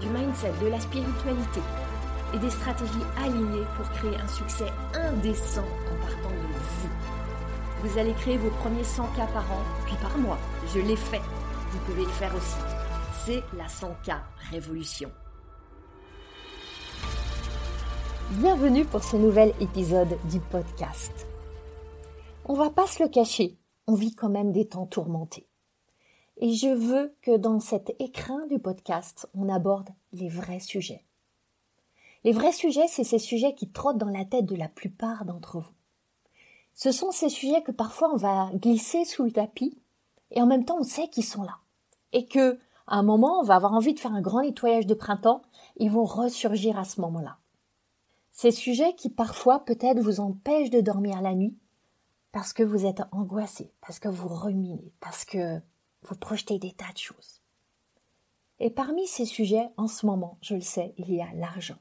du mindset, de la spiritualité et des stratégies alignées pour créer un succès indécent en partant de vous. Vous allez créer vos premiers 100 cas par an, puis par mois. Je l'ai fait. Vous pouvez le faire aussi. C'est la 100K Révolution. Bienvenue pour ce nouvel épisode du podcast. On va pas se le cacher, on vit quand même des temps tourmentés. Et je veux que dans cet écrin du podcast, on aborde les vrais sujets. Les vrais sujets, c'est ces sujets qui trottent dans la tête de la plupart d'entre vous. Ce sont ces sujets que parfois on va glisser sous le tapis et en même temps on sait qu'ils sont là. Et que, à un moment, on va avoir envie de faire un grand nettoyage de printemps, ils vont ressurgir à ce moment-là. Ces sujets qui parfois peut-être vous empêchent de dormir la nuit parce que vous êtes angoissé, parce que vous ruminez, parce que vous projetez des tas de choses. Et parmi ces sujets, en ce moment, je le sais, il y a l'argent.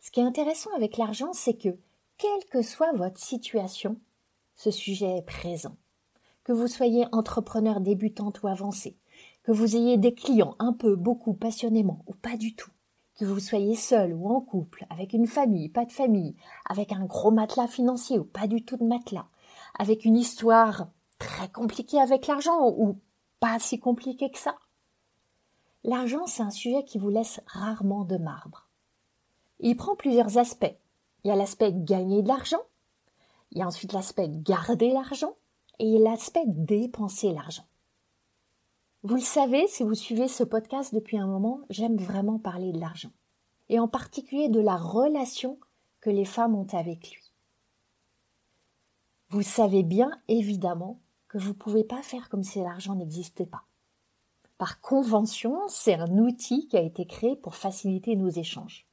Ce qui est intéressant avec l'argent, c'est que, quelle que soit votre situation, ce sujet est présent. Que vous soyez entrepreneur débutante ou avancé, que vous ayez des clients un peu, beaucoup, passionnément ou pas du tout, que vous soyez seul ou en couple, avec une famille, pas de famille, avec un gros matelas financier ou pas du tout de matelas, avec une histoire très compliquée avec l'argent ou pas si compliquée que ça. L'argent, c'est un sujet qui vous laisse rarement de marbre. Il prend plusieurs aspects. Il y a l'aspect gagner de l'argent, il y a ensuite l'aspect garder l'argent et l'aspect dépenser l'argent. Vous le savez, si vous suivez ce podcast depuis un moment, j'aime vraiment parler de l'argent. Et en particulier de la relation que les femmes ont avec lui. Vous savez bien, évidemment, que vous ne pouvez pas faire comme si l'argent n'existait pas. Par convention, c'est un outil qui a été créé pour faciliter nos échanges.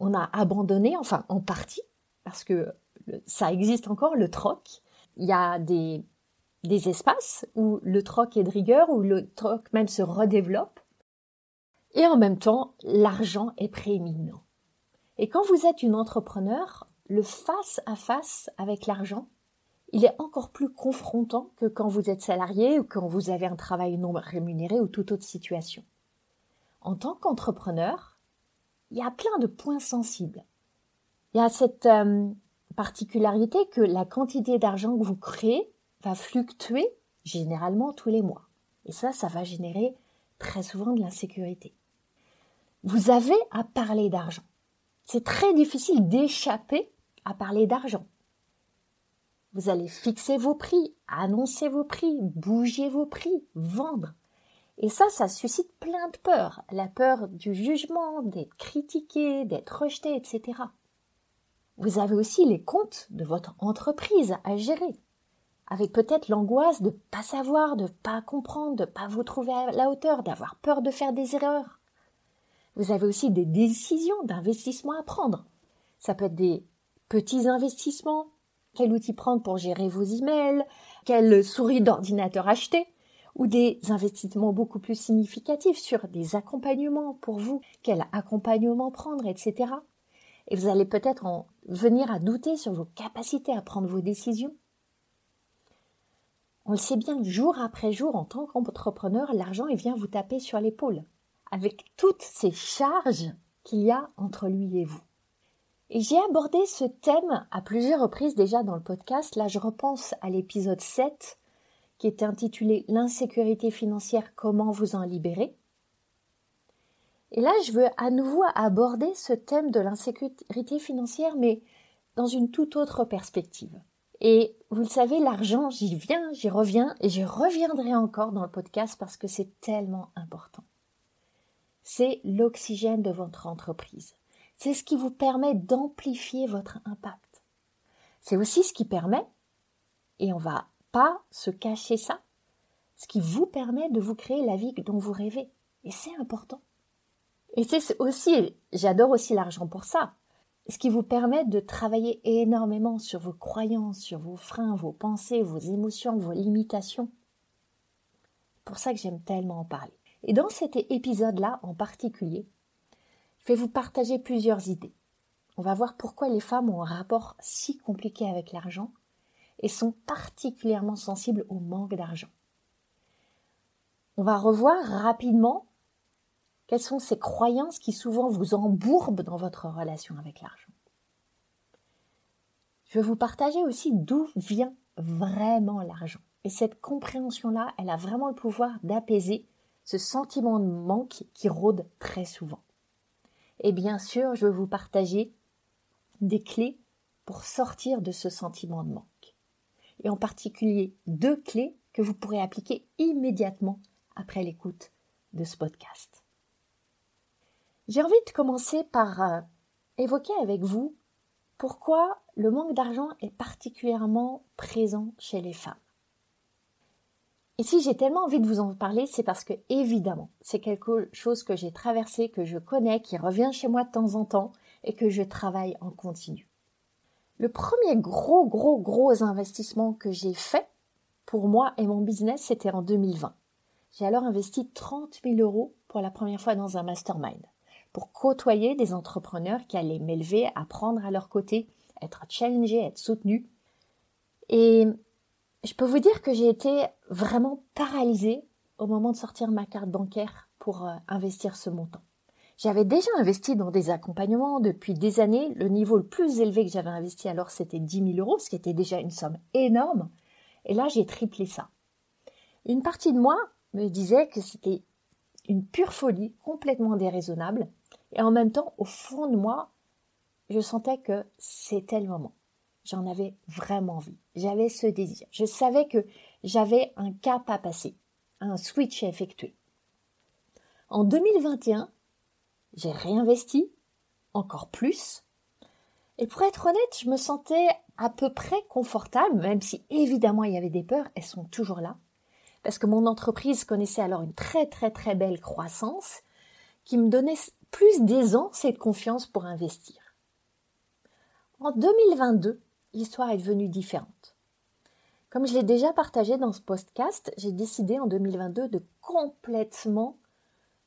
On a abandonné, enfin en partie, parce que ça existe encore, le troc. Il y a des, des espaces où le troc est de rigueur, où le troc même se redéveloppe. Et en même temps, l'argent est prééminent. Et quand vous êtes une entrepreneur, le face à face avec l'argent, il est encore plus confrontant que quand vous êtes salarié ou quand vous avez un travail non rémunéré ou toute autre situation. En tant qu'entrepreneur, il y a plein de points sensibles. Il y a cette euh, particularité que la quantité d'argent que vous créez va fluctuer généralement tous les mois. Et ça, ça va générer très souvent de l'insécurité. Vous avez à parler d'argent. C'est très difficile d'échapper à parler d'argent. Vous allez fixer vos prix, annoncer vos prix, bouger vos prix, vendre. Et ça, ça suscite plein de peurs. La peur du jugement, d'être critiqué, d'être rejeté, etc. Vous avez aussi les comptes de votre entreprise à gérer. Avec peut-être l'angoisse de pas savoir, de pas comprendre, de pas vous trouver à la hauteur, d'avoir peur de faire des erreurs. Vous avez aussi des décisions d'investissement à prendre. Ça peut être des petits investissements, quel outil prendre pour gérer vos emails, quelle souris d'ordinateur acheter, ou des investissements beaucoup plus significatifs sur des accompagnements pour vous, quel accompagnement prendre, etc. Et vous allez peut-être en venir à douter sur vos capacités à prendre vos décisions. On le sait bien, jour après jour, en tant qu'entrepreneur, l'argent vient vous taper sur l'épaule, avec toutes ces charges qu'il y a entre lui et vous. J'ai abordé ce thème à plusieurs reprises déjà dans le podcast. Là, je repense à l'épisode 7 qui était intitulé L'insécurité financière, comment vous en libérer. Et là, je veux à nouveau aborder ce thème de l'insécurité financière, mais dans une toute autre perspective. Et vous le savez, l'argent, j'y viens, j'y reviens, et je reviendrai encore dans le podcast parce que c'est tellement important. C'est l'oxygène de votre entreprise. C'est ce qui vous permet d'amplifier votre impact. C'est aussi ce qui permet, et on va pas se cacher ça, ce qui vous permet de vous créer la vie dont vous rêvez. Et c'est important. Et c'est aussi, j'adore aussi l'argent pour ça. Ce qui vous permet de travailler énormément sur vos croyances, sur vos freins, vos pensées, vos émotions, vos limitations. Pour ça que j'aime tellement en parler. Et dans cet épisode-là en particulier, je vais vous partager plusieurs idées. On va voir pourquoi les femmes ont un rapport si compliqué avec l'argent et sont particulièrement sensibles au manque d'argent. On va revoir rapidement quelles sont ces croyances qui souvent vous embourbent dans votre relation avec l'argent. Je vais vous partager aussi d'où vient vraiment l'argent. Et cette compréhension-là, elle a vraiment le pouvoir d'apaiser ce sentiment de manque qui rôde très souvent. Et bien sûr, je vais vous partager des clés pour sortir de ce sentiment de manque. Et en particulier deux clés que vous pourrez appliquer immédiatement après l'écoute de ce podcast. J'ai envie de commencer par euh, évoquer avec vous pourquoi le manque d'argent est particulièrement présent chez les femmes. Et si j'ai tellement envie de vous en parler, c'est parce que évidemment, c'est quelque chose que j'ai traversé, que je connais, qui revient chez moi de temps en temps et que je travaille en continu. Le premier gros, gros, gros investissement que j'ai fait pour moi et mon business, c'était en 2020. J'ai alors investi 30 000 euros pour la première fois dans un mastermind pour côtoyer des entrepreneurs qui allaient m'élever, apprendre à leur côté, être challengés, être soutenus. Et je peux vous dire que j'ai été vraiment paralysée au moment de sortir ma carte bancaire pour euh, investir ce montant. J'avais déjà investi dans des accompagnements depuis des années. Le niveau le plus élevé que j'avais investi alors, c'était 10 000 euros, ce qui était déjà une somme énorme. Et là, j'ai triplé ça. Une partie de moi me disait que c'était une pure folie, complètement déraisonnable. Et en même temps, au fond de moi, je sentais que c'était le moment. J'en avais vraiment envie. J'avais ce désir. Je savais que j'avais un cap à passer, un switch à effectuer. En 2021, j'ai réinvesti encore plus. Et pour être honnête, je me sentais à peu près confortable, même si évidemment il y avait des peurs, elles sont toujours là. Parce que mon entreprise connaissait alors une très très très belle croissance qui me donnait plus d'aisance et de confiance pour investir. En 2022, l'histoire est devenue différente. Comme je l'ai déjà partagé dans ce podcast, j'ai décidé en 2022 de complètement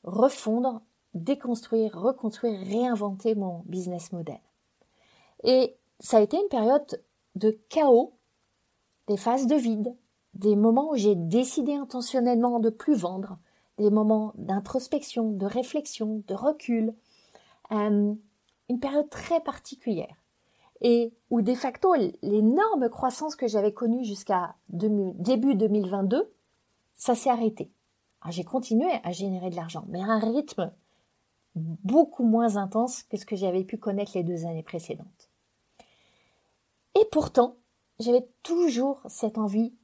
refondre, déconstruire, reconstruire, réinventer mon business model. Et ça a été une période de chaos, des phases de vide, des moments où j'ai décidé intentionnellement de plus vendre, des moments d'introspection, de réflexion, de recul, euh, une période très particulière et où de facto l'énorme croissance que j'avais connue jusqu'à début 2022, ça s'est arrêté. J'ai continué à générer de l'argent, mais à un rythme beaucoup moins intense que ce que j'avais pu connaître les deux années précédentes. Et pourtant, j'avais toujours cette envie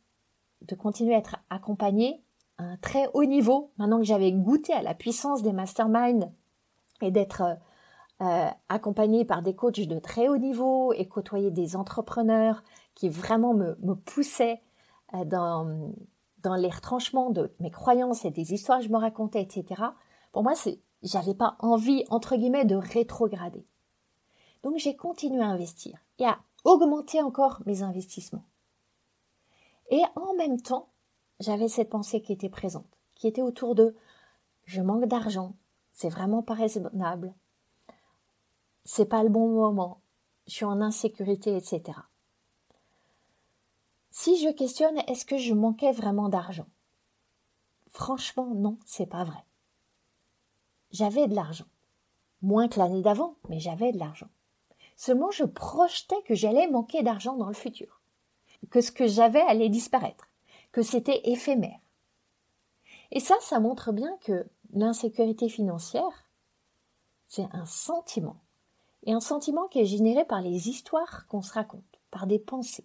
de continuer à être accompagnée un très haut niveau, maintenant que j'avais goûté à la puissance des masterminds et d'être euh, accompagné par des coachs de très haut niveau et côtoyer des entrepreneurs qui vraiment me, poussaient euh, dans, dans les retranchements de mes croyances et des histoires que je me racontais, etc. Pour moi, c'est, j'avais pas envie, entre guillemets, de rétrograder. Donc j'ai continué à investir et à augmenter encore mes investissements. Et en même temps, j'avais cette pensée qui était présente, qui était autour de je manque d'argent, c'est vraiment pas raisonnable, c'est pas le bon moment, je suis en insécurité, etc. Si je questionne, est-ce que je manquais vraiment d'argent? Franchement, non, c'est pas vrai. J'avais de l'argent. Moins que l'année d'avant, mais j'avais de l'argent. Seulement, je projetais que j'allais manquer d'argent dans le futur. Que ce que j'avais allait disparaître que c'était éphémère. Et ça, ça montre bien que l'insécurité financière, c'est un sentiment. Et un sentiment qui est généré par les histoires qu'on se raconte, par des pensées.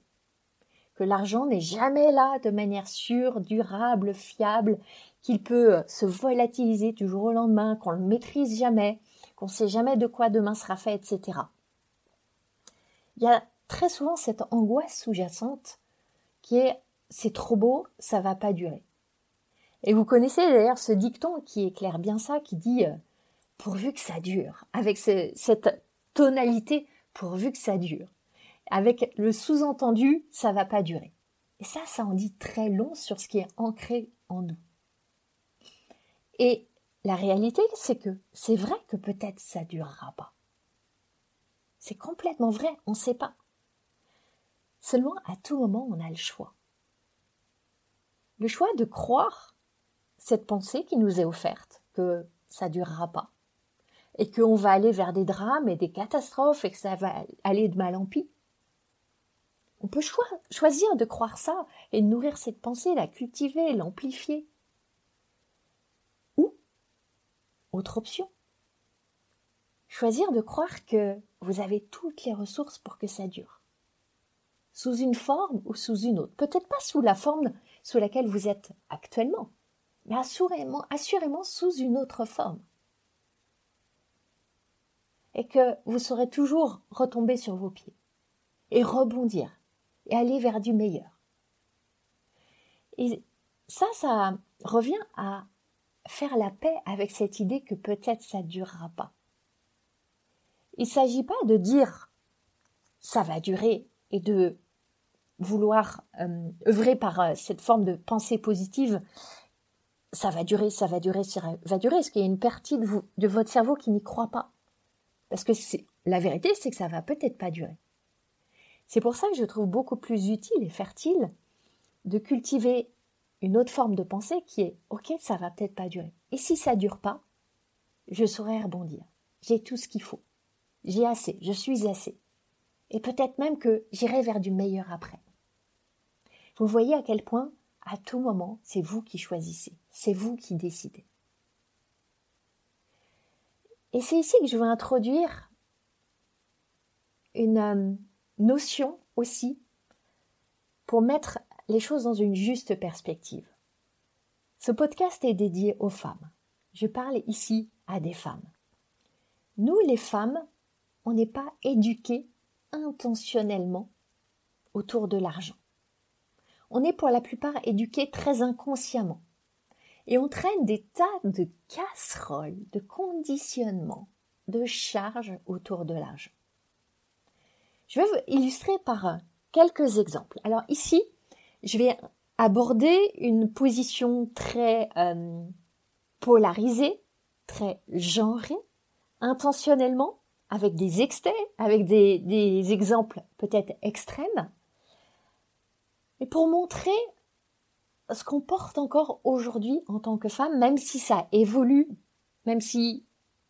Que l'argent n'est jamais là de manière sûre, durable, fiable, qu'il peut se volatiliser du jour au lendemain, qu'on le maîtrise jamais, qu'on sait jamais de quoi demain sera fait, etc. Il y a très souvent cette angoisse sous-jacente qui est c'est trop beau, ça va pas durer. Et vous connaissez d'ailleurs ce dicton qui éclaire bien ça, qui dit euh, pourvu que ça dure, avec cette tonalité pourvu que ça dure, avec le sous-entendu ça va pas durer. Et ça, ça en dit très long sur ce qui est ancré en nous. Et la réalité, c'est que c'est vrai que peut-être ça durera pas. C'est complètement vrai, on ne sait pas. Seulement, à tout moment, on a le choix. Le choix de croire cette pensée qui nous est offerte, que ça durera pas, et qu'on va aller vers des drames et des catastrophes et que ça va aller de mal en pis. On peut choisir de croire ça et nourrir cette pensée, la cultiver, l'amplifier. Ou, autre option, choisir de croire que vous avez toutes les ressources pour que ça dure. Sous une forme ou sous une autre. Peut-être pas sous la forme sous laquelle vous êtes actuellement, mais assurément sous une autre forme et que vous saurez toujours retomber sur vos pieds et rebondir et aller vers du meilleur. Et ça, ça revient à faire la paix avec cette idée que peut-être ça ne durera pas. Il ne s'agit pas de dire ça va durer et de vouloir euh, œuvrer par euh, cette forme de pensée positive ça va durer, ça va durer, ça va durer, parce qu'il y a une partie de, votre cerveau qui n'y croit pas. Parce que la vérité, c'est que ça va peut-être pas durer. C'est pour ça que je trouve beaucoup plus utile et fertile de cultiver une autre forme de pensée qui est OK, ça va peut-être pas durer. Et si ça dure pas, je saurai rebondir. J'ai tout ce qu'il faut. J'ai assez, je suis assez. Et peut-être même que j'irai vers du meilleur après. Vous voyez à quel point, à tout moment, c'est vous qui choisissez, c'est vous qui décidez. Et c'est ici que je veux introduire une euh, notion aussi pour mettre les choses dans une juste perspective. Ce podcast est dédié aux femmes. Je parle ici à des femmes. Nous, les femmes, on n'est pas éduquées intentionnellement autour de l'argent. On est pour la plupart éduqués très inconsciemment et on traîne des tas de casseroles, de conditionnements, de charges autour de l'argent. Je vais vous illustrer par quelques exemples. Alors ici, je vais aborder une position très euh, polarisée, très genrée, intentionnellement, avec des extraits, avec des, des exemples peut-être extrêmes, et pour montrer ce qu'on porte encore aujourd'hui en tant que femme, même si ça évolue, même si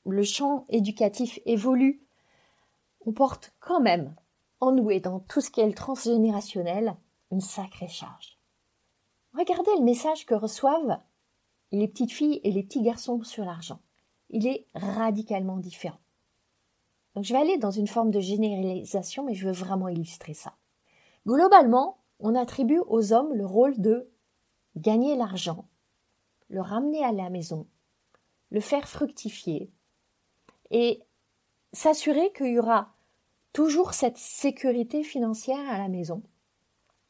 le champ éducatif évolue, on porte quand même en nous et dans tout ce qui est le transgénérationnel une sacrée charge. Regardez le message que reçoivent les petites filles et les petits garçons sur l'argent. Il est radicalement différent. Donc je vais aller dans une forme de généralisation, mais je veux vraiment illustrer ça. Globalement, on attribue aux hommes le rôle de gagner l'argent, le ramener à la maison, le faire fructifier et s'assurer qu'il y aura toujours cette sécurité financière à la maison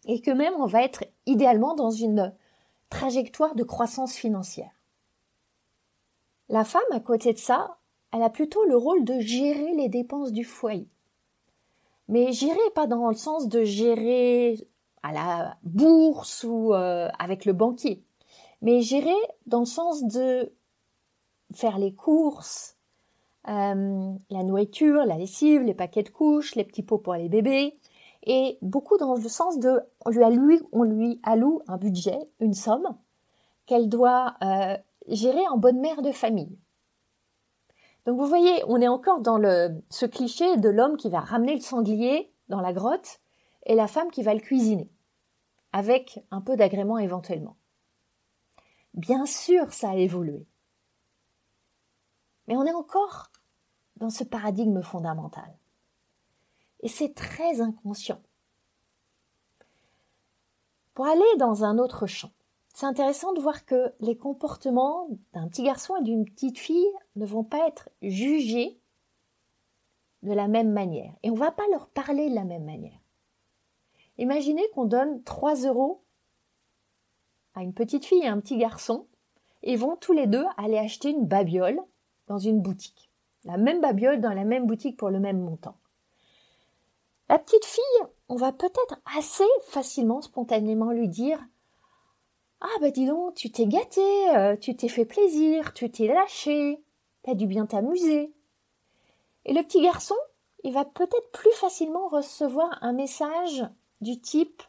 et que même on va être idéalement dans une trajectoire de croissance financière. La femme, à côté de ça, elle a plutôt le rôle de gérer les dépenses du foyer. Mais gérer pas dans le sens de gérer à la bourse ou euh, avec le banquier, mais gérer dans le sens de faire les courses, euh, la nourriture, la lessive, les paquets de couches, les petits pots pour les bébés, et beaucoup dans le sens de on lui alloue, on lui alloue un budget, une somme qu'elle doit euh, gérer en bonne mère de famille. Donc vous voyez, on est encore dans le, ce cliché de l'homme qui va ramener le sanglier dans la grotte et la femme qui va le cuisiner avec un peu d'agrément éventuellement. Bien sûr, ça a évolué. Mais on est encore dans ce paradigme fondamental. Et c'est très inconscient. Pour aller dans un autre champ, c'est intéressant de voir que les comportements d'un petit garçon et d'une petite fille ne vont pas être jugés de la même manière. Et on ne va pas leur parler de la même manière. Imaginez qu'on donne 3 euros à une petite fille et un petit garçon et vont tous les deux aller acheter une babiole dans une boutique. La même babiole dans la même boutique pour le même montant. La petite fille, on va peut-être assez facilement, spontanément lui dire Ah bah dis donc, tu t'es gâté, euh, tu t'es fait plaisir, tu t'es lâché, t'as dû bien t'amuser. Et le petit garçon, il va peut-être plus facilement recevoir un message du type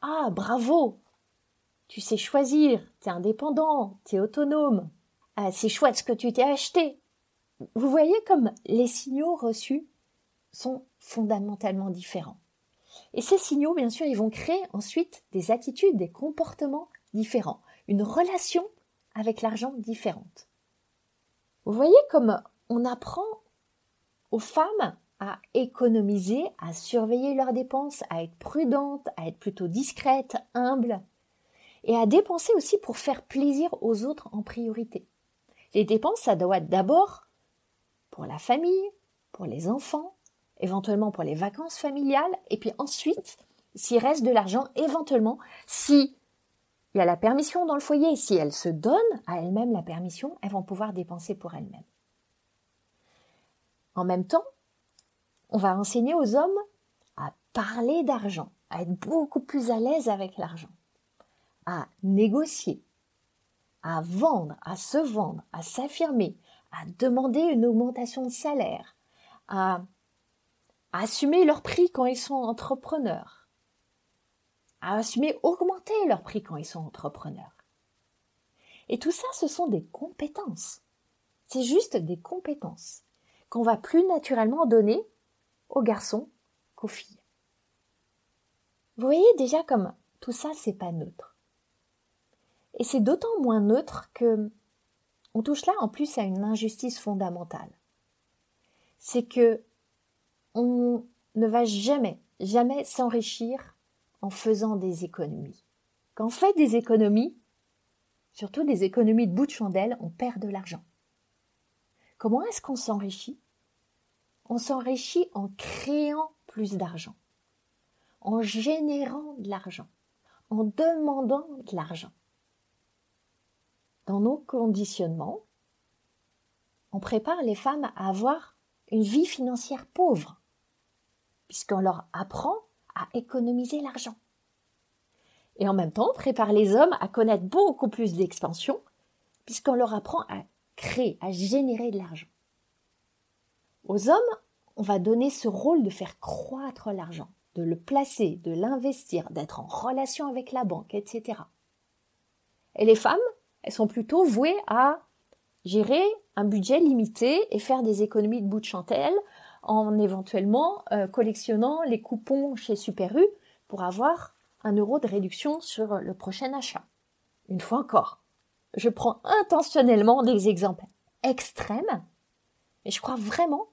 Ah bravo, tu sais choisir, t'es indépendant, t'es autonome, ah, c'est chouette ce que tu t'es acheté. Vous voyez comme les signaux reçus sont fondamentalement différents. Et ces signaux, bien sûr, ils vont créer ensuite des attitudes, des comportements différents, une relation avec l'argent différente. Vous voyez comme on apprend aux femmes à économiser, à surveiller leurs dépenses, à être prudentes, à être plutôt discrètes, humbles, et à dépenser aussi pour faire plaisir aux autres en priorité. Les dépenses, ça doit être d'abord pour la famille, pour les enfants, éventuellement pour les vacances familiales, et puis ensuite, s'il reste de l'argent, éventuellement, si il y a la permission dans le foyer, si elles se donnent à elles-mêmes la permission, elles vont pouvoir dépenser pour elles-mêmes. En même temps, on va enseigner aux hommes à parler d'argent, à être beaucoup plus à l'aise avec l'argent, à négocier, à vendre, à se vendre, à s'affirmer, à demander une augmentation de salaire, à, assumer leur prix quand ils sont entrepreneurs, à assumer augmenter leur prix quand ils sont entrepreneurs. Et tout ça, ce sont des compétences. C'est juste des compétences qu'on va plus naturellement donner aux garçons qu'aux filles. Vous voyez déjà comme tout ça, c'est pas neutre. Et c'est d'autant moins neutre que on touche là en plus à une injustice fondamentale. C'est que on ne va jamais, jamais s'enrichir en faisant des économies. Quand on fait des économies, surtout des économies de bout de chandelle, on perd de l'argent. Comment est-ce qu'on s'enrichit? On s'enrichit en créant plus d'argent, en générant de l'argent, en demandant de l'argent dans nos conditionnements, on prépare les femmes à avoir une vie financière pauvre, puisqu'on leur apprend à économiser l'argent. Et en même temps, on prépare les hommes à connaître beaucoup plus d'expansion, puisqu'on leur apprend à créer, à générer de l'argent. Aux hommes, on va donner ce rôle de faire croître l'argent, de le placer, de l'investir, d'être en relation avec la banque, etc. Et les femmes, elles sont plutôt vouées à gérer un budget limité et faire des économies de bout de chantelle en éventuellement euh, collectionnant les coupons chez Super U pour avoir un euro de réduction sur le prochain achat. Une fois encore, je prends intentionnellement des exemples extrêmes, mais je crois vraiment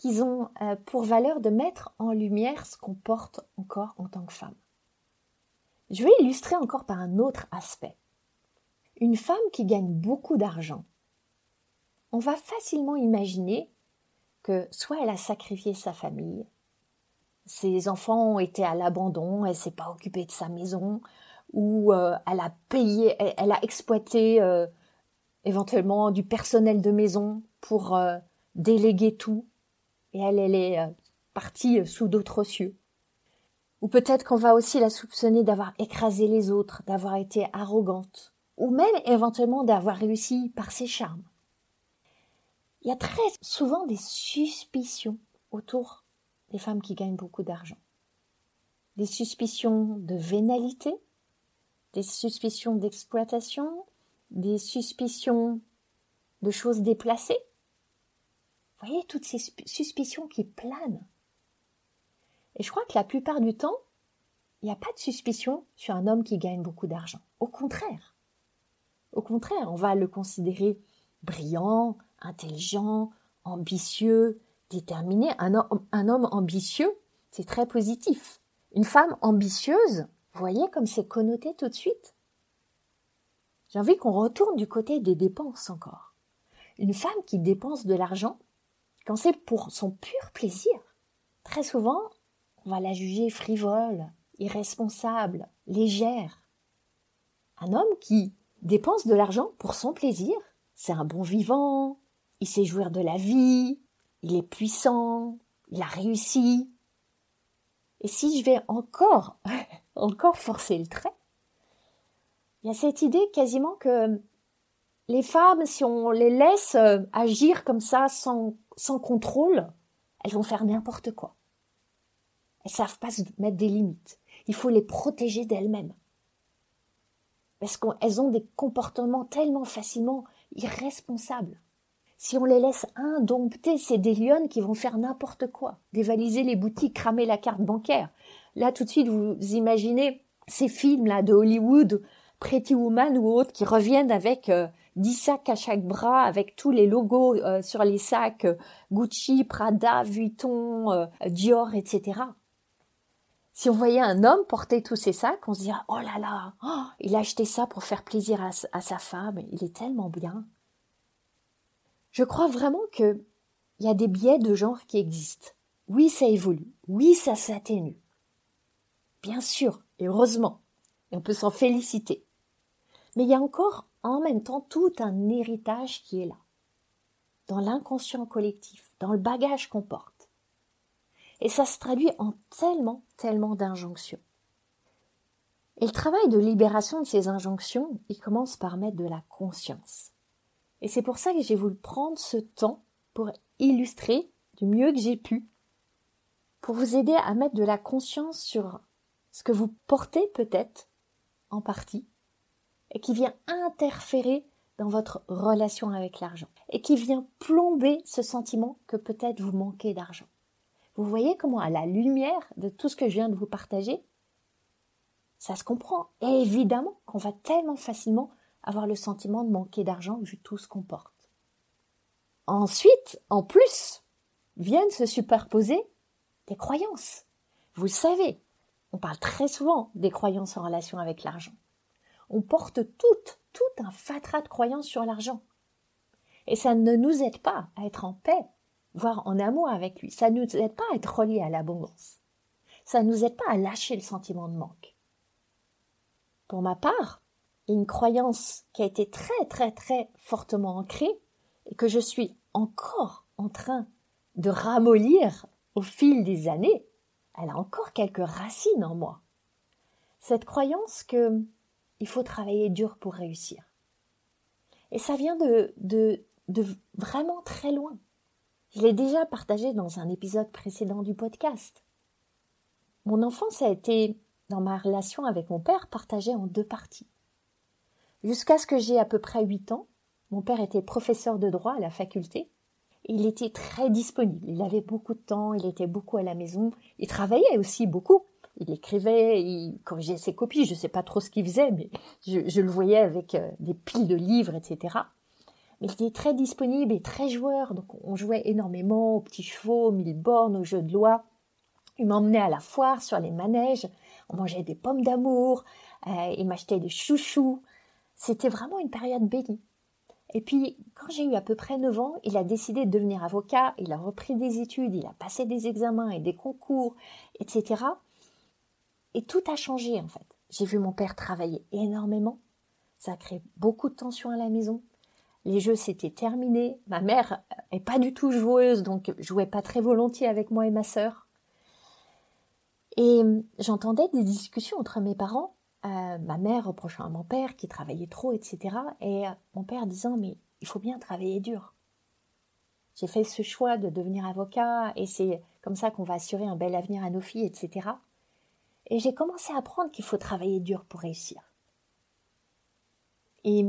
qu'ils ont euh, pour valeur de mettre en lumière ce qu'on porte encore en tant que femme. Je vais illustrer encore par un autre aspect une femme qui gagne beaucoup d'argent, on va facilement imaginer que soit elle a sacrifié sa famille, ses enfants ont été à l'abandon, elle s'est pas occupée de sa maison, ou euh, elle a payé, elle, a exploité euh, éventuellement du personnel de maison pour déléguer tout, et elle, elle est partie sous d'autres cieux. Ou peut-être qu'on va aussi la soupçonner d'avoir écrasé les autres, d'avoir été arrogante, ou même éventuellement d'avoir réussi par ses charmes. Il y a très souvent des suspicions autour des femmes qui gagnent beaucoup d'argent. Des suspicions de vénalité, des suspicions d'exploitation, des suspicions de choses déplacées. Vous voyez toutes ces suspicions qui planent. Et je crois que la plupart du temps, il n'y a pas de suspicion sur un homme qui gagne beaucoup d'argent. Au contraire. Au contraire, on va le considérer brillant, intelligent, ambitieux, déterminé. Un, homme, ambitieux, c'est très positif. Une femme ambitieuse, vous voyez comme c'est connoté tout de suite. J'ai envie qu'on retourne du côté des dépenses encore. Une femme qui dépense de l'argent, pour son pur plaisir, très souvent, on va la juger frivole, irresponsable, légère. Un homme qui dépense de l'argent pour son plaisir. C'est un bon vivant, il sait jouir de la vie, il est puissant, il a réussi. Et si je vais encore, encore forcer le trait, il y a cette idée quasiment que les femmes, si on les laisse euh, agir comme ça sans, sans contrôle, elles vont faire n'importe quoi. Elles savent pas se mettre des limites. Il faut les protéger d'elles-mêmes. Parce qu'elles ont des comportements tellement facilement irresponsables. Si on les laisse indompter, c'est des lionnes qui vont faire n'importe quoi. Dévaliser les boutiques, cramer la carte bancaire. Là, tout de suite, vous imaginez ces films-là de Hollywood, Pretty Woman ou autres, qui reviennent avec euh, dix sacs à chaque bras, avec tous les logos euh, sur les sacs, euh, Gucci, Prada, Vuitton, Dior, etc. Si on voyait un homme porter tous ces sacs, on se dirait, oh là là, oh, il a acheté ça pour faire plaisir à, à sa femme, il est tellement bien. Je crois vraiment que il y a des biais de genre qui existent. Oui, ça évolue. Oui, ça s'atténue. Bien sûr, et heureusement. Et on peut s'en féliciter. Mais il y a encore en même temps tout un héritage qui est là. Dans l'inconscient collectif, dans le bagage qu'on porte. Et ça se traduit en tellement, tellement d'injonctions. Et le travail de libération de ces injonctions, il commence par mettre de la conscience. Et c'est pour ça que j'ai voulu prendre ce temps pour illustrer du mieux que j'ai pu, pour vous aider à mettre de la conscience sur ce que vous portez peut-être en partie, et qui vient interférer dans votre relation avec l'argent, et qui vient plomber ce sentiment que peut-être vous manquez d'argent. Vous voyez comment à la lumière de tout ce que je viens de vous partager, ça se comprend. Et évidemment qu'on va tellement facilement avoir le sentiment de manquer d'argent vu tout ce qu'on porte. Ensuite, en plus, viennent se superposer des croyances. Vous le savez, on parle très souvent des croyances en relation avec l'argent. On porte toutes, tout un fatras de croyances sur l'argent. Et ça ne nous aide pas à être en paix, voire en amour avec lui. Ça ne nous aide pas à être relié à l'abondance. Ça ne nous aide pas à lâcher le sentiment de manque. Pour ma part, une croyance qui a été très très très fortement ancrée et que je suis encore en train de ramollir au fil des années, elle a encore quelques racines en moi. Cette croyance que il faut travailler dur pour réussir. Et ça vient de, de, de vraiment très loin. Je l'ai déjà partagé dans un épisode précédent du podcast. Mon enfance a été, dans ma relation avec mon père, partagée en deux parties. Jusqu'à ce que j'ai à peu près 8 ans, mon père était professeur de droit à la faculté. Il était très disponible, il avait beaucoup de temps, il était beaucoup à la maison, il travaillait aussi beaucoup. Il écrivait, il corrigeait ses copies, je ne sais pas trop ce qu'il faisait, mais je, le voyais avec euh, des piles de livres, etc. Mais il était très disponible et très joueur, donc on jouait énormément aux petits chevaux, aux mille bornes, aux jeux de loi. Il m'emmenait à la foire, sur les manèges, on mangeait des pommes d'amour, euh, il m'achetait des chouchous, c'était vraiment une période bénie. Et puis, quand j'ai eu à peu près 9 ans, il a décidé de devenir avocat, il a repris des études, il a passé des examens et des concours, etc. Et tout a changé en fait. J'ai vu mon père travailler énormément. Ça a créé beaucoup de tensions à la maison. Les jeux s'étaient terminés. Ma mère est pas du tout joueuse, donc jouait pas très volontiers avec moi et ma sœur. Et j'entendais des discussions entre mes parents euh, ma mère reprochant à mon père qui travaillait trop, etc. Et euh, mon père disant mais il faut bien travailler dur. J'ai fait ce choix de devenir avocat et c'est comme ça qu'on va assurer un bel avenir à nos filles, etc. Et j'ai commencé à apprendre qu'il faut travailler dur pour réussir. Et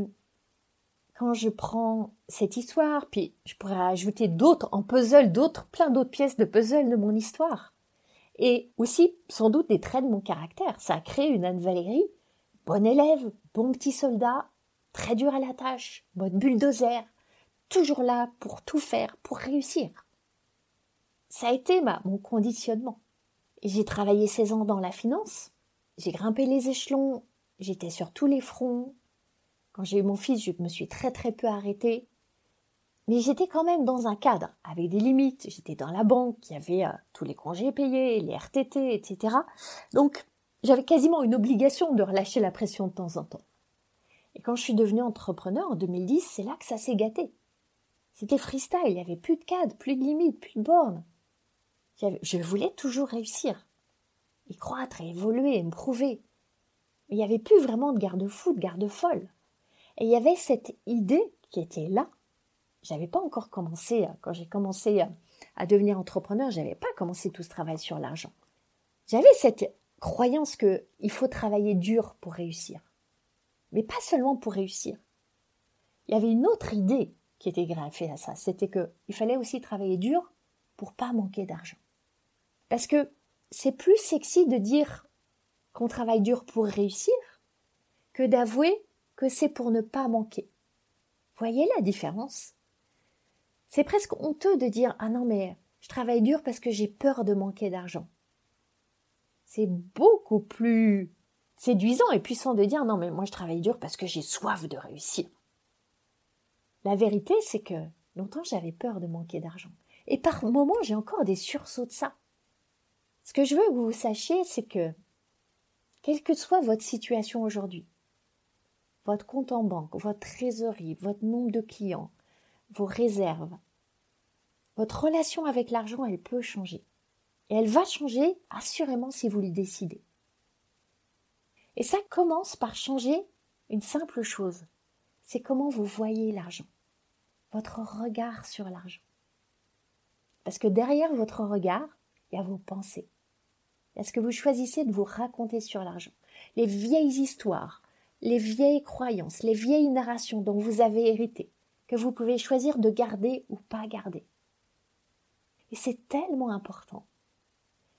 quand je prends cette histoire, puis je pourrais ajouter d'autres en puzzle, d'autres, plein d'autres pièces de puzzle de mon histoire, et aussi sans doute des traits de mon caractère. Ça a créé une Anne-Valérie, bonne élève, bon petit soldat, très dur à la tâche, bonne bulldozer, toujours là pour tout faire, pour réussir. Ça a été mon conditionnement. J'ai travaillé 16 ans dans la finance, j'ai grimpé les échelons, j'étais sur tous les fronts. Quand j'ai eu mon fils, je me suis très très peu arrêtée. Mais j'étais quand même dans un cadre, avec des limites. J'étais dans la banque, il y avait euh, tous les congés payés, les RTT, etc. Donc, j'avais quasiment une obligation de relâcher la pression de temps en temps. Et quand je suis devenue entrepreneur en 2010, c'est là que ça s'est gâté. C'était freestyle, il n'y avait plus de cadre, plus de limites, plus de bornes. Je voulais toujours réussir, y croître, et évoluer, et me prouver. Il n'y avait plus vraiment de garde-fou, de garde-folle. Et il y avait cette idée qui était là. J'avais pas encore commencé, quand j'ai commencé à devenir entrepreneur, j'avais pas commencé tout ce travail sur l'argent. J'avais cette croyance que il faut travailler dur pour réussir. Mais pas seulement pour réussir. Il y avait une autre idée qui était greffée à ça, c'était que il fallait aussi travailler dur pour pas manquer d'argent. Parce que c'est plus sexy de dire qu'on travaille dur pour réussir que d'avouer que c'est pour ne pas manquer. Voyez la différence? C'est presque honteux de dire Ah non, mais je travaille dur parce que j'ai peur de manquer d'argent. C'est beaucoup plus séduisant et puissant de dire Non, mais moi je travaille dur parce que j'ai soif de réussir. La vérité, c'est que longtemps j'avais peur de manquer d'argent. Et par moments, j'ai encore des sursauts de ça. Ce que je veux que vous sachiez, c'est que, quelle que soit votre situation aujourd'hui, votre compte en banque, votre trésorerie, votre nombre de clients, vos réserves, votre relation avec l'argent, elle peut changer. Et elle va changer assurément si vous le décidez. Et ça commence par changer une simple chose. C'est comment vous voyez l'argent. Votre regard sur l'argent. Parce que derrière votre regard, il y a vos pensées. Est-ce que vous choisissez de vous raconter sur l'argent? Les vieilles histoires, les vieilles croyances, les vieilles narrations dont vous avez hérité, que vous pouvez choisir de garder ou pas garder. Et c'est tellement important.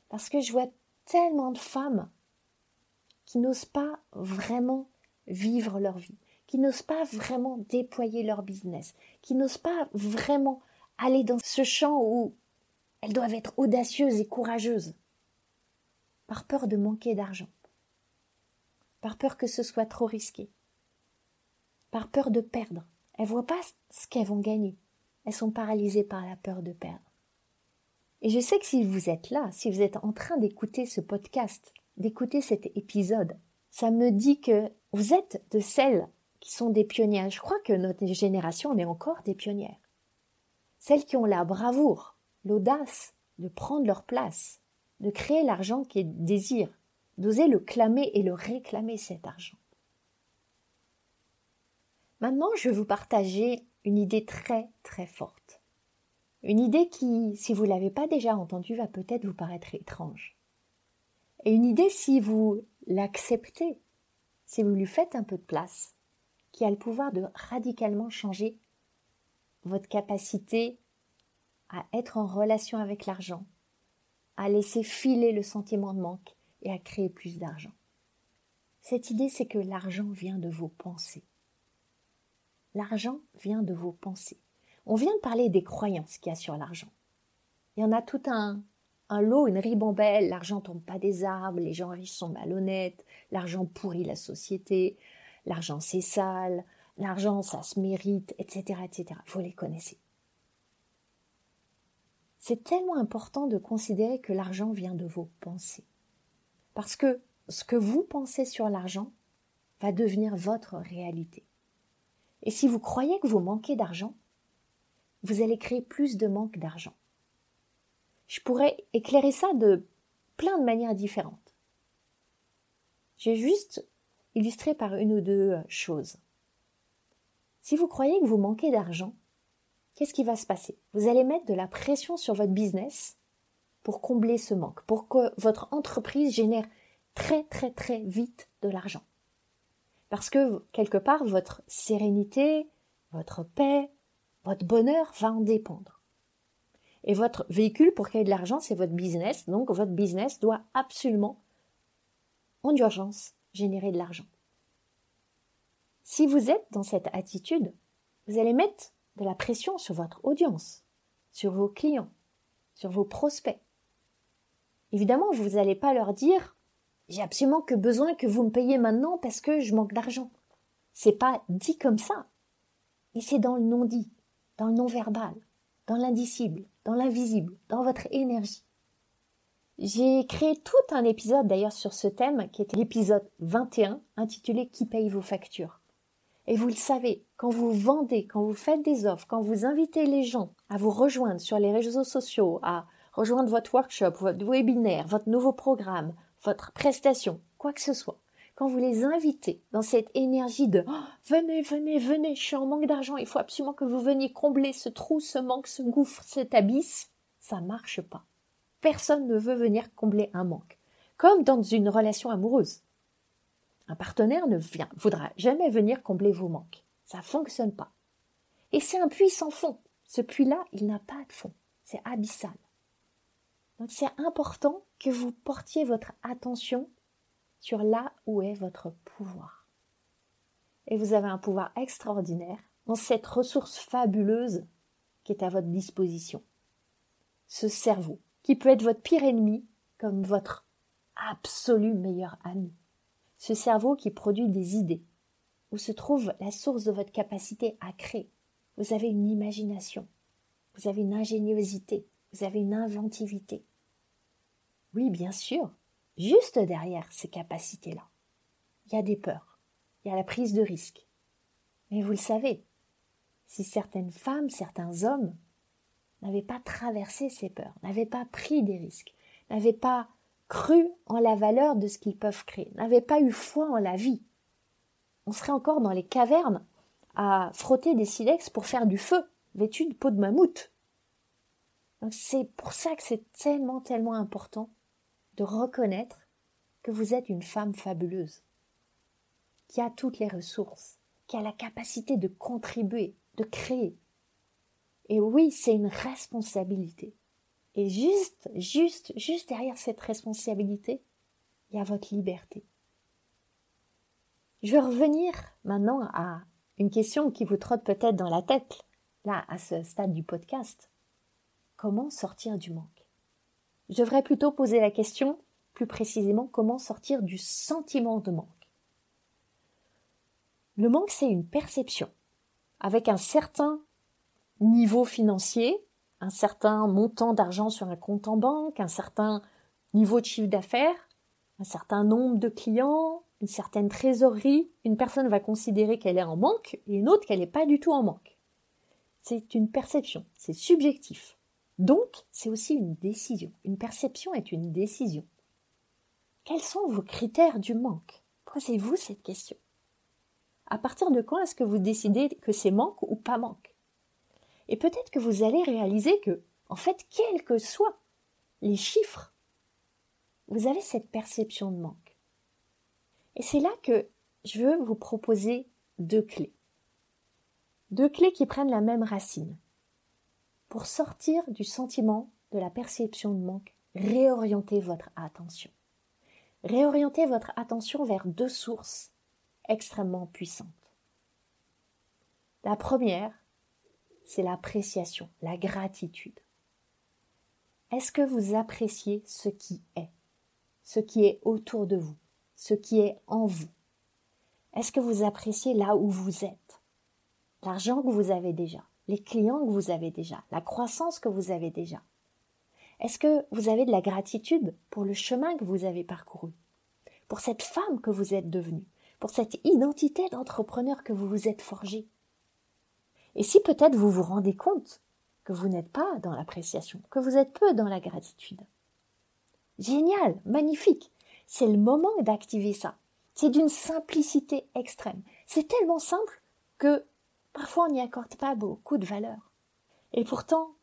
Parce que je vois tellement de femmes qui n'osent pas vraiment vivre leur vie, qui n'osent pas vraiment déployer leur business, qui n'osent pas vraiment aller dans ce champ où elles doivent être audacieuses et courageuses par peur de manquer d'argent, par peur que ce soit trop risqué, par peur de perdre. Elles voient pas ce qu'elles vont gagner. Elles sont paralysées par la peur de perdre. Et je sais que si vous êtes là, si vous êtes en train d'écouter ce podcast, d'écouter cet épisode, ça me dit que vous êtes de celles qui sont des pionnières. Je crois que notre génération en est encore des pionnières. Celles qui ont la bravoure, l'audace de prendre leur place, de créer l'argent qu'ils désirent, d'oser le clamer et le réclamer cet argent. Maintenant, je vais vous partager une idée très très forte. Une idée qui, si vous ne l'avez pas déjà entendue, va peut-être vous paraître étrange. Et une idée, si vous l'acceptez, si vous lui faites un peu de place, qui a le pouvoir de radicalement changer votre capacité à être en relation avec l'argent, à laisser filer le sentiment de manque et à créer plus d'argent. Cette idée, c'est que l'argent vient de vos pensées. L'argent vient de vos pensées. On vient de parler des croyances qu'il y a sur l'argent. Il y en a tout un, un lot, une ribambelle. L'argent tombe pas des arbres, les gens riches sont malhonnêtes, l'argent pourrit la société, l'argent c'est sale, l'argent ça se mérite, etc., etc. Vous les connaissez. C'est tellement important de considérer que l'argent vient de vos pensées. Parce que ce que vous pensez sur l'argent va devenir votre réalité. Et si vous croyez que vous manquez d'argent, vous allez créer plus de manque d'argent. Je pourrais éclairer ça de plein de manières différentes. J'ai juste illustré par une ou deux choses. Si vous croyez que vous manquez d'argent, qu'est-ce qui va se passer? Vous allez mettre de la pression sur votre business pour combler ce manque, pour que votre entreprise génère très très très vite de l'argent. Parce que quelque part, votre sérénité, votre paix, votre bonheur va en dépendre. Et votre véhicule pour créer de l'argent, c'est votre business. Donc votre business doit absolument, en urgence, générer de l'argent. Si vous êtes dans cette attitude, vous allez mettre de la pression sur votre audience, sur vos clients, sur vos prospects. Évidemment, vous n'allez pas leur dire j'ai absolument que besoin que vous me payiez maintenant parce que je manque d'argent. C'est pas dit comme ça. Mais c'est dans le non dit, dans le non verbal, dans l'indicible, dans l'invisible, dans votre énergie. J'ai créé tout un épisode d'ailleurs sur ce thème qui était l'épisode 21 intitulé Qui paye vos factures? Et vous le savez, quand vous vendez, quand vous faites des offres, quand vous invitez les gens à vous rejoindre sur les réseaux sociaux, à rejoindre votre workshop, votre webinaire, votre nouveau programme, votre prestation, quoi que ce soit, quand vous les invitez dans cette énergie de oh, venez, venez, venez, je suis en manque d'argent, il faut absolument que vous veniez combler ce trou, ce manque, ce gouffre, cet abysse, ça marche pas. Personne ne veut venir combler un manque. Comme dans une relation amoureuse. Un partenaire ne vient, voudra jamais venir combler vos manques. Ça ne fonctionne pas. Et c'est un puits sans fond. Ce puits-là, il n'a pas de fond. C'est abyssal. Donc c'est important que vous portiez votre attention sur là où est votre pouvoir. Et vous avez un pouvoir extraordinaire dans cette ressource fabuleuse qui est à votre disposition. Ce cerveau, qui peut être votre pire ennemi comme votre absolu meilleur ami. Ce cerveau qui produit des idées, où se trouve la source de votre capacité à créer. Vous avez une imagination, vous avez une ingéniosité, vous avez une inventivité. Oui, bien sûr, Juste derrière ces capacités-là, il y a des peurs, il y a la prise de risque. Mais vous le savez, si certaines femmes, certains hommes n'avaient pas traversé ces peurs, n'avaient pas pris des risques, n'avaient pas cru en la valeur de ce qu'ils peuvent créer, n'avaient pas eu foi en la vie, on serait encore dans les cavernes à frotter des silex pour faire du feu, vêtus de peau de mammouth. c'est pour ça que c'est tellement, tellement important de reconnaître que vous êtes une femme fabuleuse, qui a toutes les ressources, qui a la capacité de contribuer, de créer. Et oui, c'est une responsabilité. Et juste, juste, juste derrière cette responsabilité, il y a votre liberté. Je vais revenir maintenant à une question qui vous trotte peut-être dans la tête, là, à ce stade du podcast. Comment sortir du manque? Je devrais plutôt poser la question, plus précisément, comment sortir du sentiment de manque. Le manque, c'est une perception, avec un certain niveau financier, un certain montant d'argent sur un compte en banque, un certain niveau de chiffre d'affaires, un certain nombre de clients, une certaine trésorerie, une personne va considérer qu'elle est en manque et une autre qu'elle n'est pas du tout en manque. C'est une perception, c'est subjectif. Donc, c'est aussi une décision. Une perception est une décision. Quels sont vos critères du manque? Posez-vous cette question. À partir de quand est-ce que vous décidez que c'est manque ou pas manque? Et peut-être que vous allez réaliser que, en fait, quels que soient les chiffres, vous avez cette perception de manque. Et c'est là que je veux vous proposer deux clés. Deux clés qui prennent la même racine. Pour sortir du sentiment de la perception de manque, réorientez votre attention. Réorientez votre attention vers deux sources extrêmement puissantes. La première, c'est l'appréciation, la gratitude. Est-ce que vous appréciez ce qui est, ce qui est autour de vous, ce qui est en vous? Est-ce que vous appréciez là où vous êtes? L'argent que vous avez déjà les clients que vous avez déjà, la croissance que vous avez déjà. Est-ce que vous avez de la gratitude pour le chemin que vous avez parcouru? Pour cette femme que vous êtes devenue Pour cette identité d'entrepreneur que vous vous êtes forgée? Et si peut-être vous vous rendez compte que vous n'êtes pas dans l'appréciation, que vous êtes peu dans la gratitude Génial, magnifique C'est le moment d'activer ça. C'est d'une simplicité extrême. C'est tellement simple que Parfois, on n'y accorde pas beaucoup de valeur. Et pourtant,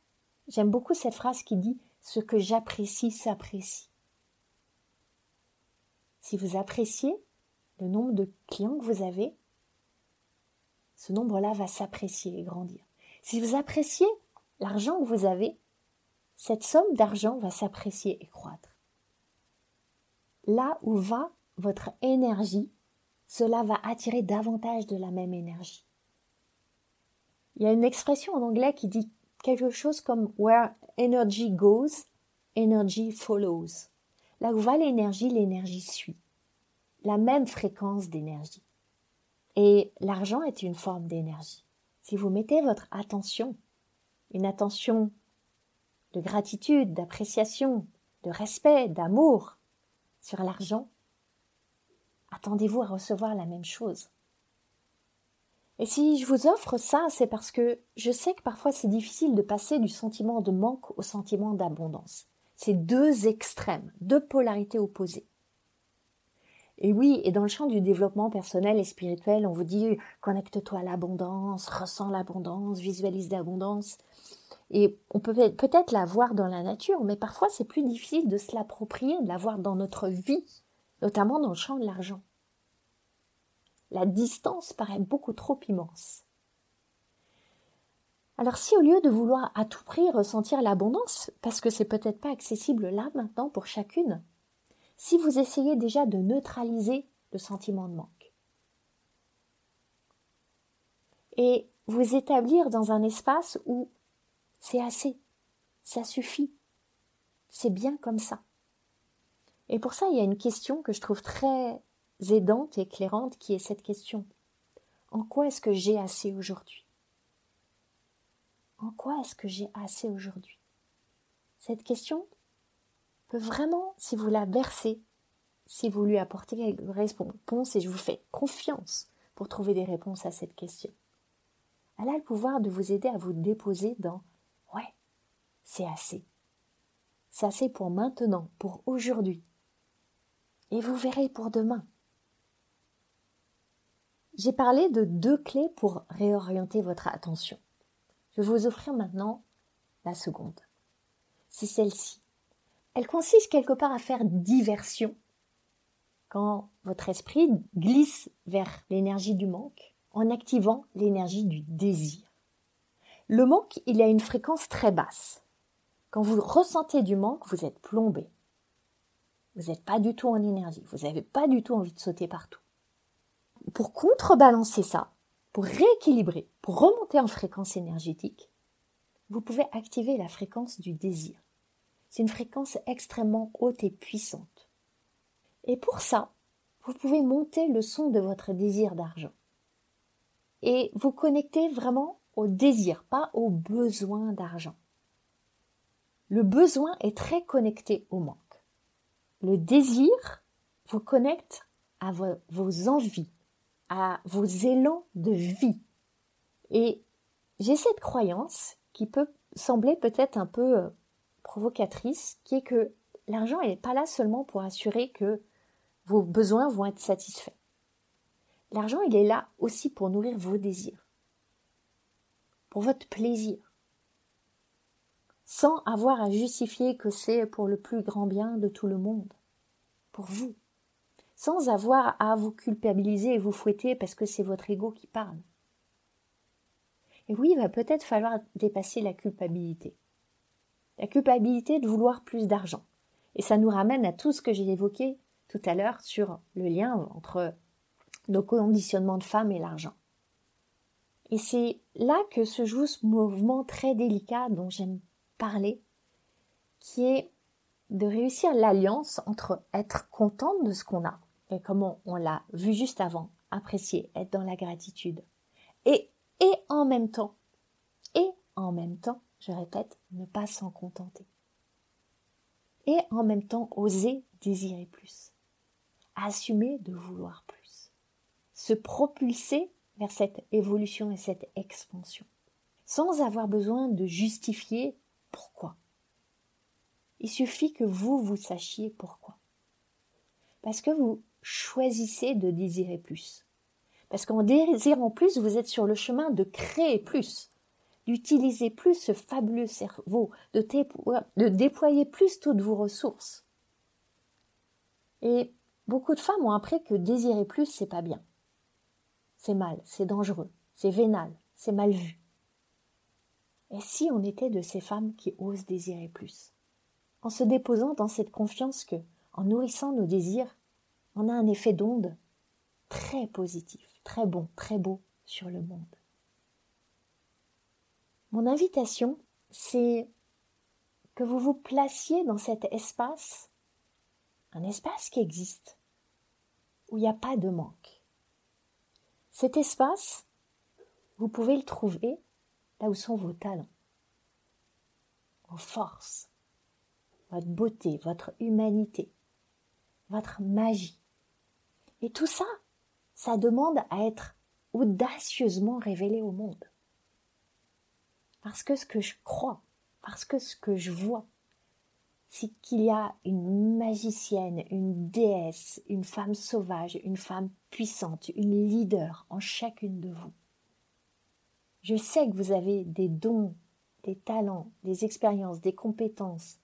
j'aime beaucoup cette phrase qui dit Ce que j'apprécie s'apprécie. Si vous appréciez le nombre de clients que vous avez, ce nombre-là va s'apprécier et grandir. Si vous appréciez l'argent que vous avez, cette somme d'argent va s'apprécier et croître. Là où va votre énergie, cela va attirer davantage de la même énergie. Il y a une expression en anglais qui dit quelque chose comme Where energy goes, energy follows. Là où va l'énergie, l'énergie suit. La même fréquence d'énergie. Et l'argent est une forme d'énergie. Si vous mettez votre attention, une attention de gratitude, d'appréciation, de respect, d'amour sur l'argent, attendez-vous à recevoir la même chose. Et si je vous offre ça, c'est parce que je sais que parfois c'est difficile de passer du sentiment de manque au sentiment d'abondance. C'est deux extrêmes, deux polarités opposées. Et oui, et dans le champ du développement personnel et spirituel, on vous dit connecte-toi à l'abondance, ressens l'abondance, visualise l'abondance. Et on peut peut-être la voir dans la nature, mais parfois c'est plus difficile de se l'approprier, de la voir dans notre vie, notamment dans le champ de l'argent la distance paraît beaucoup trop immense. Alors si au lieu de vouloir à tout prix ressentir l'abondance, parce que c'est peut-être pas accessible là maintenant pour chacune, si vous essayez déjà de neutraliser le sentiment de manque et vous établir dans un espace où c'est assez, ça suffit, c'est bien comme ça. Et pour ça, il y a une question que je trouve très aidante et éclairante qui est cette question. En quoi est-ce que j'ai assez aujourd'hui? En quoi est-ce que j'ai assez aujourd'hui? Cette question peut vraiment, si vous la versez, si vous lui apportez quelques réponses, et je vous fais confiance pour trouver des réponses à cette question, elle a le pouvoir de vous aider à vous déposer dans Ouais, c'est assez. C'est assez pour maintenant, pour aujourd'hui. Et vous verrez pour demain. J'ai parlé de deux clés pour réorienter votre attention. Je vais vous offrir maintenant la seconde. C'est celle-ci. Elle consiste quelque part à faire diversion quand votre esprit glisse vers l'énergie du manque en activant l'énergie du désir. Le manque, il a une fréquence très basse. Quand vous ressentez du manque, vous êtes plombé. Vous n'êtes pas du tout en énergie. Vous n'avez pas du tout envie de sauter partout pour contrebalancer ça, pour rééquilibrer, pour remonter en fréquence énergétique, vous pouvez activer la fréquence du désir. C'est une fréquence extrêmement haute et puissante. Et pour ça, vous pouvez monter le son de votre désir d'argent. Et vous connecter vraiment au désir, pas au besoin d'argent. Le besoin est très connecté au manque. Le désir vous connecte à vos envies, à vos élans de vie. Et j'ai cette croyance qui peut sembler peut-être un peu euh, provocatrice, qui est que l'argent n'est pas là seulement pour assurer que vos besoins vont être satisfaits. L'argent, il est là aussi pour nourrir vos désirs, pour votre plaisir, sans avoir à justifier que c'est pour le plus grand bien de tout le monde, pour vous sans avoir à vous culpabiliser et vous fouetter parce que c'est votre ego qui parle. Et oui, il va peut-être falloir dépasser la culpabilité. La culpabilité de vouloir plus d'argent. Et ça nous ramène à tout ce que j'ai évoqué tout à l'heure sur le lien entre nos conditionnements de femmes et l'argent. Et c'est là que se joue ce mouvement très délicat dont j'aime parler, qui est de réussir l'alliance entre être contente de ce qu'on a et comme on, l'a vu juste avant, apprécier, être dans la gratitude. Et, et en même temps, et en même temps, je répète, ne pas s'en contenter. Et en même temps, oser désirer plus. Assumer de vouloir plus. Se propulser vers cette évolution et cette expansion. Sans avoir besoin de justifier pourquoi. Il suffit que vous, vous sachiez pourquoi. Parce que vous choisissez de désirer plus. Parce qu'en désirant plus, vous êtes sur le chemin de créer plus, d'utiliser plus ce fabuleux cerveau, de, déployer plus toutes vos ressources. Et beaucoup de femmes ont appris que désirer plus, c'est pas bien. C'est mal, c'est dangereux, c'est vénal, c'est mal vu. Et si on était de ces femmes qui osent désirer plus? En se déposant dans cette confiance que, en nourrissant nos désirs, on a un effet d'onde très positif, très bon, très beau sur le monde. Mon invitation, c'est que vous vous placiez dans cet espace, un espace qui existe, où il n'y a pas de manque. Cet espace, vous pouvez le trouver là où sont vos talents, vos forces, votre beauté, votre humanité, votre magie. Et tout ça, ça demande à être audacieusement révéler au monde. Parce que ce que je crois, parce que ce que je vois, c'est qu'il y a une magicienne, une déesse, une femme sauvage, une femme puissante, une leader en chacune de vous. Je sais que vous avez des dons, des talents, des expériences, des compétences,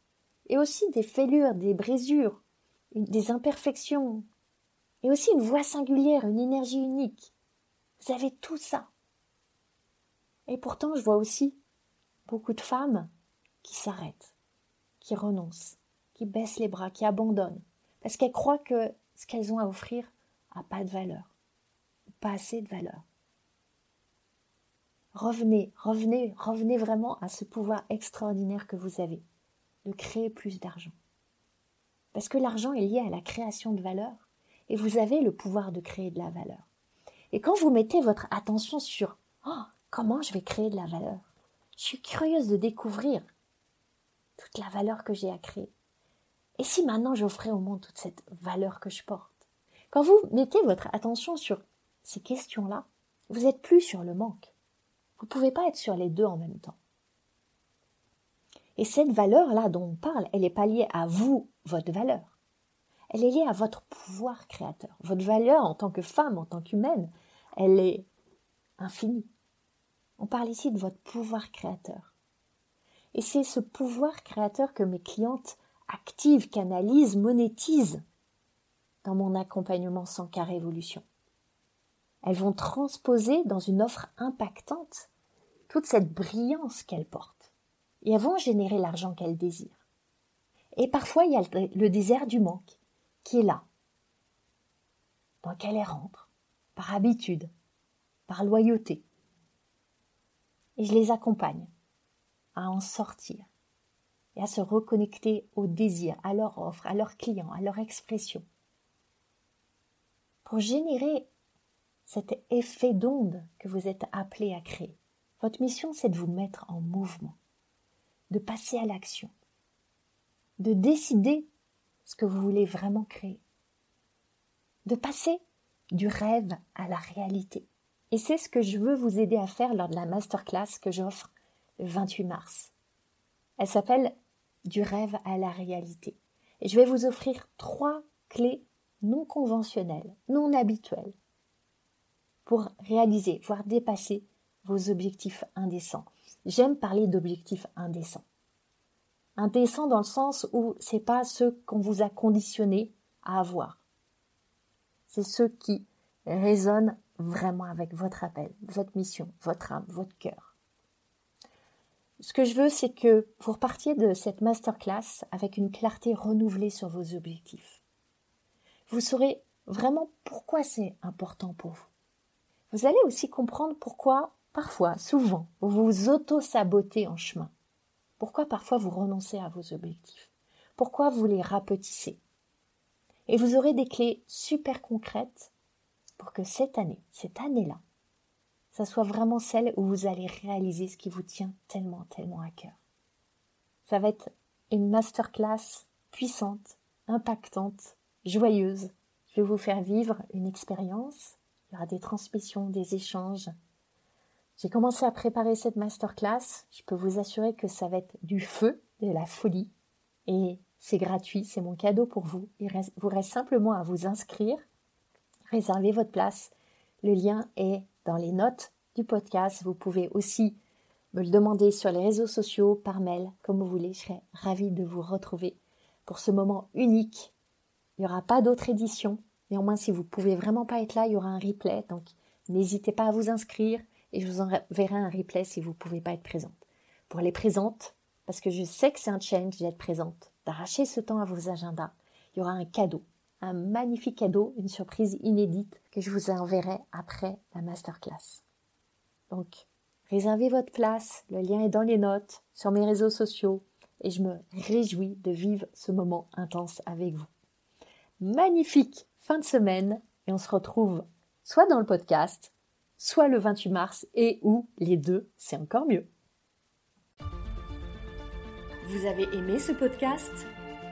et aussi des fêlures, des brisures, des imperfections, et aussi une voix singulière, une énergie unique. Vous avez tout ça. Et pourtant, je vois aussi beaucoup de femmes qui s'arrêtent qui renoncent, qui baissent les bras, qui abandonnent, parce qu'elles croient que ce qu'elles ont à offrir n'a pas de valeur, pas assez de valeur. Revenez, revenez, revenez vraiment à ce pouvoir extraordinaire que vous avez, de créer plus d'argent. Parce que l'argent est lié à la création de valeur, et vous avez le pouvoir de créer de la valeur. Et quand vous mettez votre attention sur oh, comment je vais créer de la valeur, je suis curieuse de découvrir toute la valeur que j'ai à créer. Et si maintenant j'offrais au monde toute cette valeur que je porte? Quand vous mettez votre attention sur ces questions-là, vous n'êtes plus sur le manque. Vous ne pouvez pas être sur les deux en même temps. Et cette valeur-là dont on parle, elle n'est pas liée à vous, votre valeur. Elle est liée à votre pouvoir créateur. Votre valeur en tant que femme, en tant qu'humaine, elle est infinie. On parle ici de votre pouvoir créateur. Et c'est ce pouvoir créateur que mes clientes activent, canalisent, monétisent dans mon accompagnement sans cas révolution. Elles vont transposer dans une offre impactante toute cette brillance qu'elles portent. Et elles vont générer l'argent qu'elles désirent. Et parfois, il y a le désert du manque qui est là, dans lequel elles rentrent, par habitude, par loyauté. Et je les accompagne à en sortir et à se reconnecter au désir, à leur offre, à leurs clients, à leur expression. Pour générer cet effet d'onde que vous êtes appelé à créer, votre mission c'est de vous mettre en mouvement, de passer à l'action, de décider ce que vous voulez vraiment créer, de passer du rêve à la réalité. Et c'est ce que je veux vous aider à faire lors de la masterclass que j'offre le 28 mars. Elle s'appelle Du rêve à la réalité. Et je vais vous offrir trois clés non conventionnelles, non habituelles, pour réaliser, voire dépasser vos objectifs indécents. J'aime parler d'objectifs indécents. Indécents dans le sens où c'est pas ceux qu'on vous a conditionnés à avoir. C'est ceux qui résonnent vraiment avec votre appel, votre mission, votre âme, votre cœur. Ce que je veux, c'est que vous repartiez de cette masterclass avec une clarté renouvelée sur vos objectifs. Vous saurez vraiment pourquoi c'est important pour vous. Vous allez aussi comprendre pourquoi, parfois, souvent, vous vous auto-sabotez en chemin. Pourquoi parfois vous renoncez à vos objectifs. Pourquoi vous les rapetissez. Et vous aurez des clés super concrètes pour que cette année, cette année-là, ça soit vraiment celle où vous allez réaliser ce qui vous tient tellement, tellement à cœur. Ça va être une masterclass puissante, impactante, joyeuse. Je vais vous faire vivre une expérience. Il y aura des transmissions, des échanges. J'ai commencé à préparer cette masterclass. Je peux vous assurer que ça va être du feu, de la folie. Et c'est gratuit, c'est mon cadeau pour vous. Il vous reste simplement à vous inscrire, réserver votre place. Le lien est dans les notes du podcast. Vous pouvez aussi me le demander sur les réseaux sociaux, par mail, comme vous voulez. Je serai ravie de vous retrouver pour ce moment unique. Il n'y aura pas d'autre édition. Néanmoins, si vous ne pouvez vraiment pas être là, il y aura un replay. Donc, n'hésitez pas à vous inscrire et je vous enverrai un replay si vous ne pouvez pas être présente. Pour les présentes, parce que je sais que c'est un challenge d'être présente, d'arracher ce temps à vos agendas, il y aura un cadeau un magnifique cadeau, une surprise inédite que je vous enverrai après la masterclass. Donc, réservez votre place, le lien est dans les notes, sur mes réseaux sociaux, et je me réjouis de vivre ce moment intense avec vous. Magnifique fin de semaine, et on se retrouve soit dans le podcast, soit le 28 mars, et ou les deux, c'est encore mieux. Vous avez aimé ce podcast?